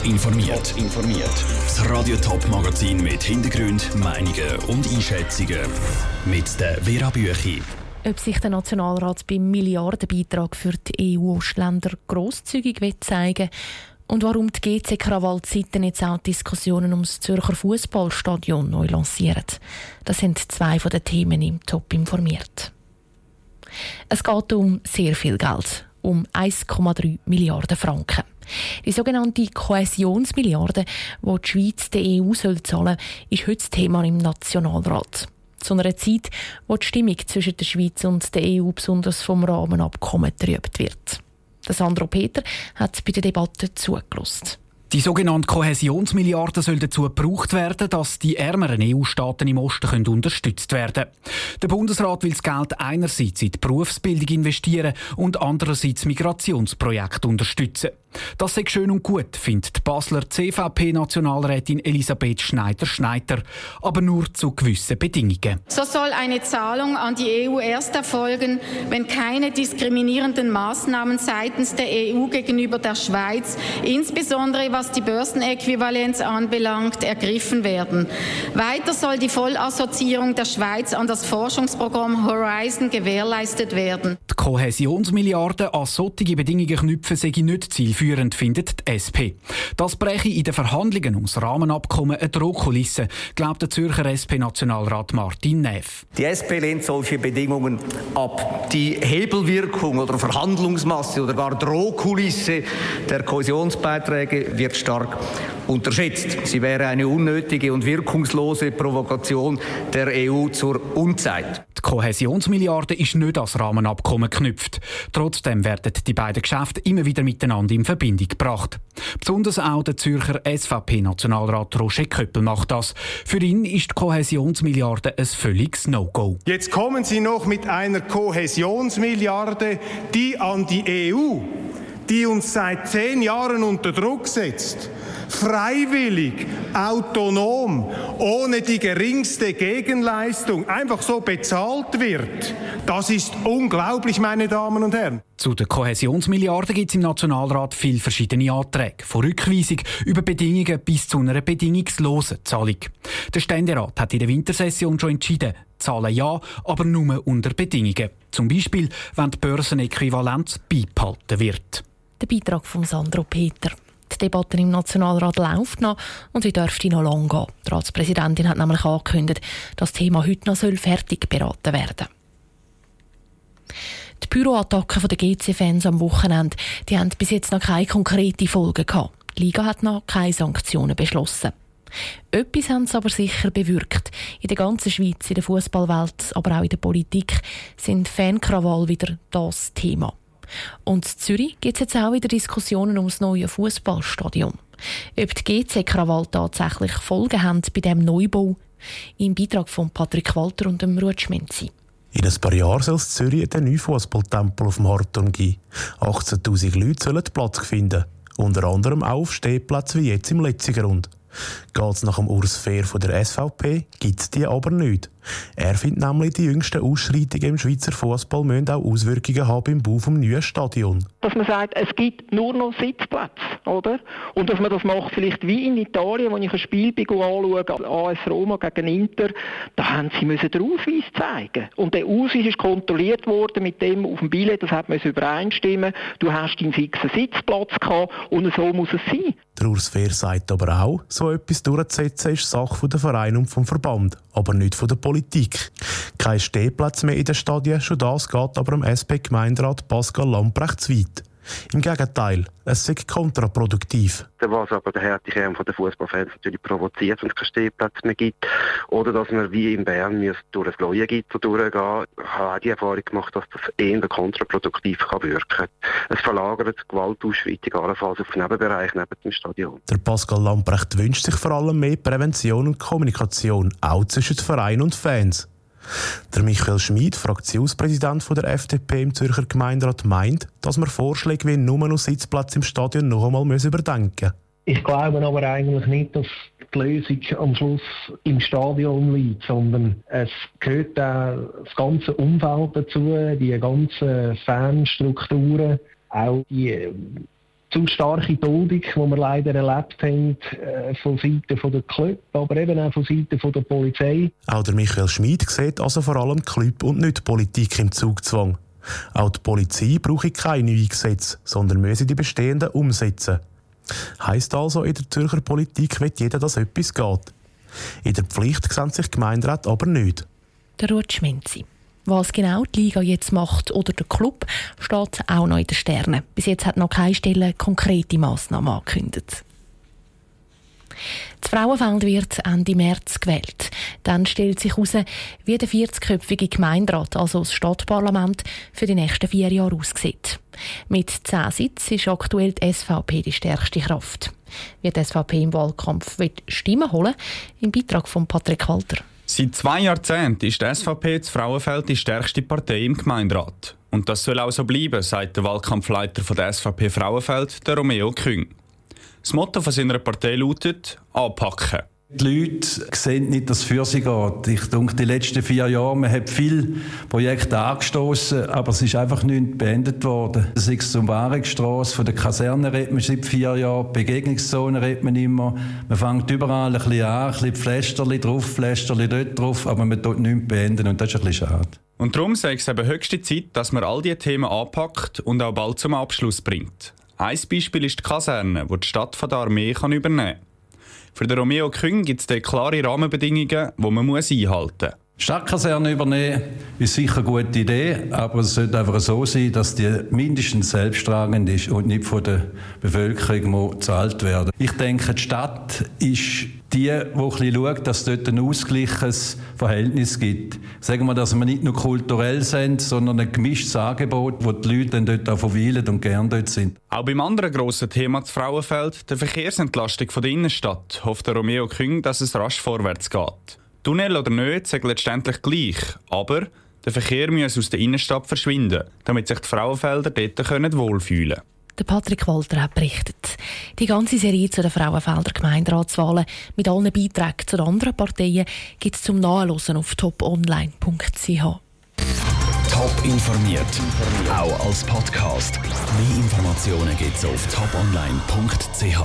Top informiert. informiert. Das Radio Top Magazin mit Hintergrund, Meinungen und Einschätzungen mit der Vera Büchi. Ob sich der Nationalrat beim Milliardenbeitrag für die EU-Ostländer grosszügig zeigen will und warum die GC Krawall-Zeiten jetzt auch Diskussionen ums Zürcher Fußballstadion neu lancieren. Das sind zwei von den Themen im Top informiert. Es geht um sehr viel Geld, um 1,3 Milliarden Franken. Die sogenannte Kohäsionsmilliarde, die die Schweiz der EU soll zahlen soll, ist heute das Thema im Nationalrat. Zu einer Zeit, wo die Stimmung zwischen der Schweiz und der EU besonders vom Rahmenabkommen trübt wird. Sandro Peter hat bei der Debatte zugelassen. Die sogenannte Kohäsionsmilliarde soll dazu gebraucht werden, dass die ärmeren EU-Staaten im Osten können unterstützt werden Der Bundesrat will das Geld einerseits in die Berufsbildung investieren und andererseits Migrationsprojekte unterstützen. Das ist schön und gut, findet die Basler CVP-Nationalrätin Elisabeth Schneider-Schneider, aber nur zu gewissen Bedingungen. So soll eine Zahlung an die EU erst erfolgen, wenn keine diskriminierenden Maßnahmen seitens der EU gegenüber der Schweiz, insbesondere was die Börsenäquivalenz anbelangt, ergriffen werden. Weiter soll die Vollassoziierung der Schweiz an das Forschungsprogramm Horizon gewährleistet werden. Die Kohäsionsmilliarden an solche Bedingungen knüpfen sei nicht zielführend zielführend findet die SP. Das breche in den Verhandlungen ums Rahmenabkommen eine Drohkulisse, glaubt der Zürcher SP-Nationalrat Martin Neff. Die SP lehnt solche Bedingungen ab. Die Hebelwirkung oder Verhandlungsmasse oder gar Drohkulisse der Kohäsionsbeiträge wird stark unterschätzt. Sie wäre eine unnötige und wirkungslose Provokation der EU zur Unzeit. Die Kohäsionsmilliarde ist nicht als Rahmenabkommen geknüpft. Trotzdem werden die beiden Geschäfte immer wieder miteinander in Verbindung gebracht. Besonders auch der Zürcher SVP-Nationalrat Roger Köppel macht das. Für ihn ist die Kohäsionsmilliarde ein völliges No-Go. Jetzt kommen Sie noch mit einer Kohäsionsmilliarde, die an die EU, die uns seit zehn Jahren unter Druck setzt freiwillig, autonom, ohne die geringste Gegenleistung einfach so bezahlt wird. Das ist unglaublich, meine Damen und Herren. Zu den Kohäsionsmilliarden gibt es im Nationalrat viele verschiedene Anträge, von Rückweisung über Bedingungen bis zu einer bedingungslosen Zahlung. Der Ständerat hat in der Wintersession schon entschieden, zahlen ja, aber nur unter Bedingungen. Zum Beispiel, wenn die Börsenäquivalenz beibehalten wird. Der Beitrag von Sandro Peter. Die Debatte im Nationalrat läuft noch und sie dürfte noch lange gehen. Die Ratspräsidentin hat nämlich angekündigt, dass das Thema heute noch fertig beraten werden Die Büroattacken der GC-Fans am Wochenende die haben bis jetzt noch keine konkrete Folgen gehabt. Die Liga hat noch keine Sanktionen beschlossen. Etwas haben sie aber sicher bewirkt. In der ganzen Schweiz, in der Fußballwelt, aber auch in der Politik sind Fankrawall wieder das Thema. Und in Zürich gibt es jetzt auch wieder Diskussionen ums neue Fußballstadion. Ob die GC Krawall tatsächlich Folgen haben bei diesem Neubau, im Beitrag von Patrick Walter und dem Ruud Schmenzi. In ein paar Jahren soll es Zürich den neuen Fußballtempel auf dem Hartturm geben. 18.000 Leute sollen Platz finden. Unter anderem auch auf Stehplätzen wie jetzt im Letzigrund. Geht es nach dem Urs Fehr von der SVP, gibt es die aber nicht. Er findet nämlich, die jüngsten Ausschreitungen im Schweizer Fußball müssen auch Auswirkungen haben im Bau des neuen Stadions. Dass man sagt, es gibt nur noch Sitzplätze, oder? Und dass man das macht vielleicht wie in Italien, wo ich ein Spiel anschaue, AS Roma gegen Inter, da haben sie müssen den Ausweis zeigen. Und der Ausweis ist kontrolliert worden mit dem auf dem Billett, das hat man übereinstimmen. Du hast deinen fixen Sitzplatz gehabt und so muss es sein. Der Urs Fehr sagt aber auch, so etwas durchzusetzen ist Sache der Verein und vom Verband, aber nicht von der Politik. Kein Stehplatz mehr in den Stadien, schon das geht aber dem SP-Gemeinderat Pascal Lamprecht zu weit. Im Gegenteil, es ist kontraproduktiv. Was aber der harte Kern der Fußballfans natürlich provoziert, wenn es keinen Stehplatz mehr gibt. Oder dass man wie in Bern durch ein Leuengitter durchgehen Ich habe auch die Erfahrung gemacht, dass das eher kontraproduktiv kann wirken kann. Es verlagert Gewaltausschreitungen allenfalls auf Nebenbereich neben dem Stadion. Der Pascal Lamprecht wünscht sich vor allem mehr Prävention und Kommunikation, auch zwischen Verein und Fans. Der Michael Schmid, Fraktionspräsident der FDP im Zürcher Gemeinderat, meint, dass man Vorschläge wie nur noch Sitzplatz im Stadion noch einmal überdenken müssen. Ich glaube aber eigentlich nicht, dass die Lösung am Schluss im Stadion liegt, sondern es gehört auch das ganze Umfeld dazu, die ganzen Fanstrukturen, auch die zu starke Duldung, die wir leider erlebt haben, äh, von Seiten der Club, aber eben auch von Seiten der Polizei. Auch der Michael Schmid sieht also vor allem Club und nicht Politik im Zugzwang. Auch die Polizei brauche keine neuen Gesetze, sondern müsse die bestehenden umsetzen. Heißt also, in der Zürcher Politik wird jeder, dass etwas geht. In der Pflicht sehen sich Gemeinderat aber nicht. Der Ruth Schmenzi. Was genau die Liga jetzt macht oder der Club, steht auch noch in den Sternen. Bis jetzt hat noch keine Stelle konkrete Massnahmen angekündigt. Das Frauenfeld wird Ende März gewählt. Dann stellt sich heraus, wie der 40-köpfige Gemeinderat, also das Stadtparlament, für die nächsten vier Jahre aussieht. Mit zehn Sitzen ist aktuell die SVP die stärkste Kraft. Wie die SVP im Wahlkampf wird Stimmen holen, im Beitrag von Patrick Walter. Seit zwei Jahrzehnten ist die SVP das Frauenfeld die stärkste Partei im Gemeinderat. Und das soll auch so bleiben, sagt der Wahlkampfleiter von der SVP Frauenfeld, der Romeo Küng. Das Motto von seiner Partei lautet «Anpacken». Die Leute sehen nicht, dass es für sie geht. Ich denke, die letzten vier Jahre, man hat viele Projekte angestoßen, aber es ist einfach nicht beendet worden. Das ist zum Warenstrasse, von der Kaserne redet man seit vier Jahren, Begegnungszone redet man immer. Man fängt überall ein bisschen an, ein bisschen Pflästerli drauf, Pflästerli dort drauf, aber man tut nichts beenden und das ist ein bisschen schade. Und darum ich es eben höchste Zeit, dass man all diese Themen anpackt und auch bald zum Abschluss bringt. Ein Beispiel ist die Kaserne, die die Stadt von der Armee kann übernehmen kann. Für den Romeo Küng gibt es klare Rahmenbedingungen, die man einhalten muss. Stadtkaserne übernehmen ist sicher eine gute Idee, aber es sollte einfach so sein, dass die mindestens selbsttragend ist und nicht von der Bevölkerung gezahlt werden. Ich denke, die Stadt ist die, die schaut, dass es dort ein ausgleiches Verhältnis gibt. Sagen wir, dass wir nicht nur kulturell sind, sondern ein gemischtes Angebot, wo die Leute dann dort auch verweilen und gern dort sind. Auch beim anderen grossen Thema des Frauenfeld, der Verkehrsentlastung der Innenstadt, hofft der Romeo Küng, dass es rasch vorwärts geht. Tunnel oder nicht, sagt letztendlich gleich. Aber der Verkehr muss aus der Innenstadt verschwinden, damit sich die Frauenfelder dort wohlfühlen können. Der Patrick Walter hat berichtet. Die ganze Serie zu den Frauenfelder Gemeinderatswahlen mit allen Beiträgen zu den anderen Parteien gibt es zum Nachlesen auf toponline.ch. Top informiert, auch als Podcast. Mehr Informationen gibt es auf toponline.ch.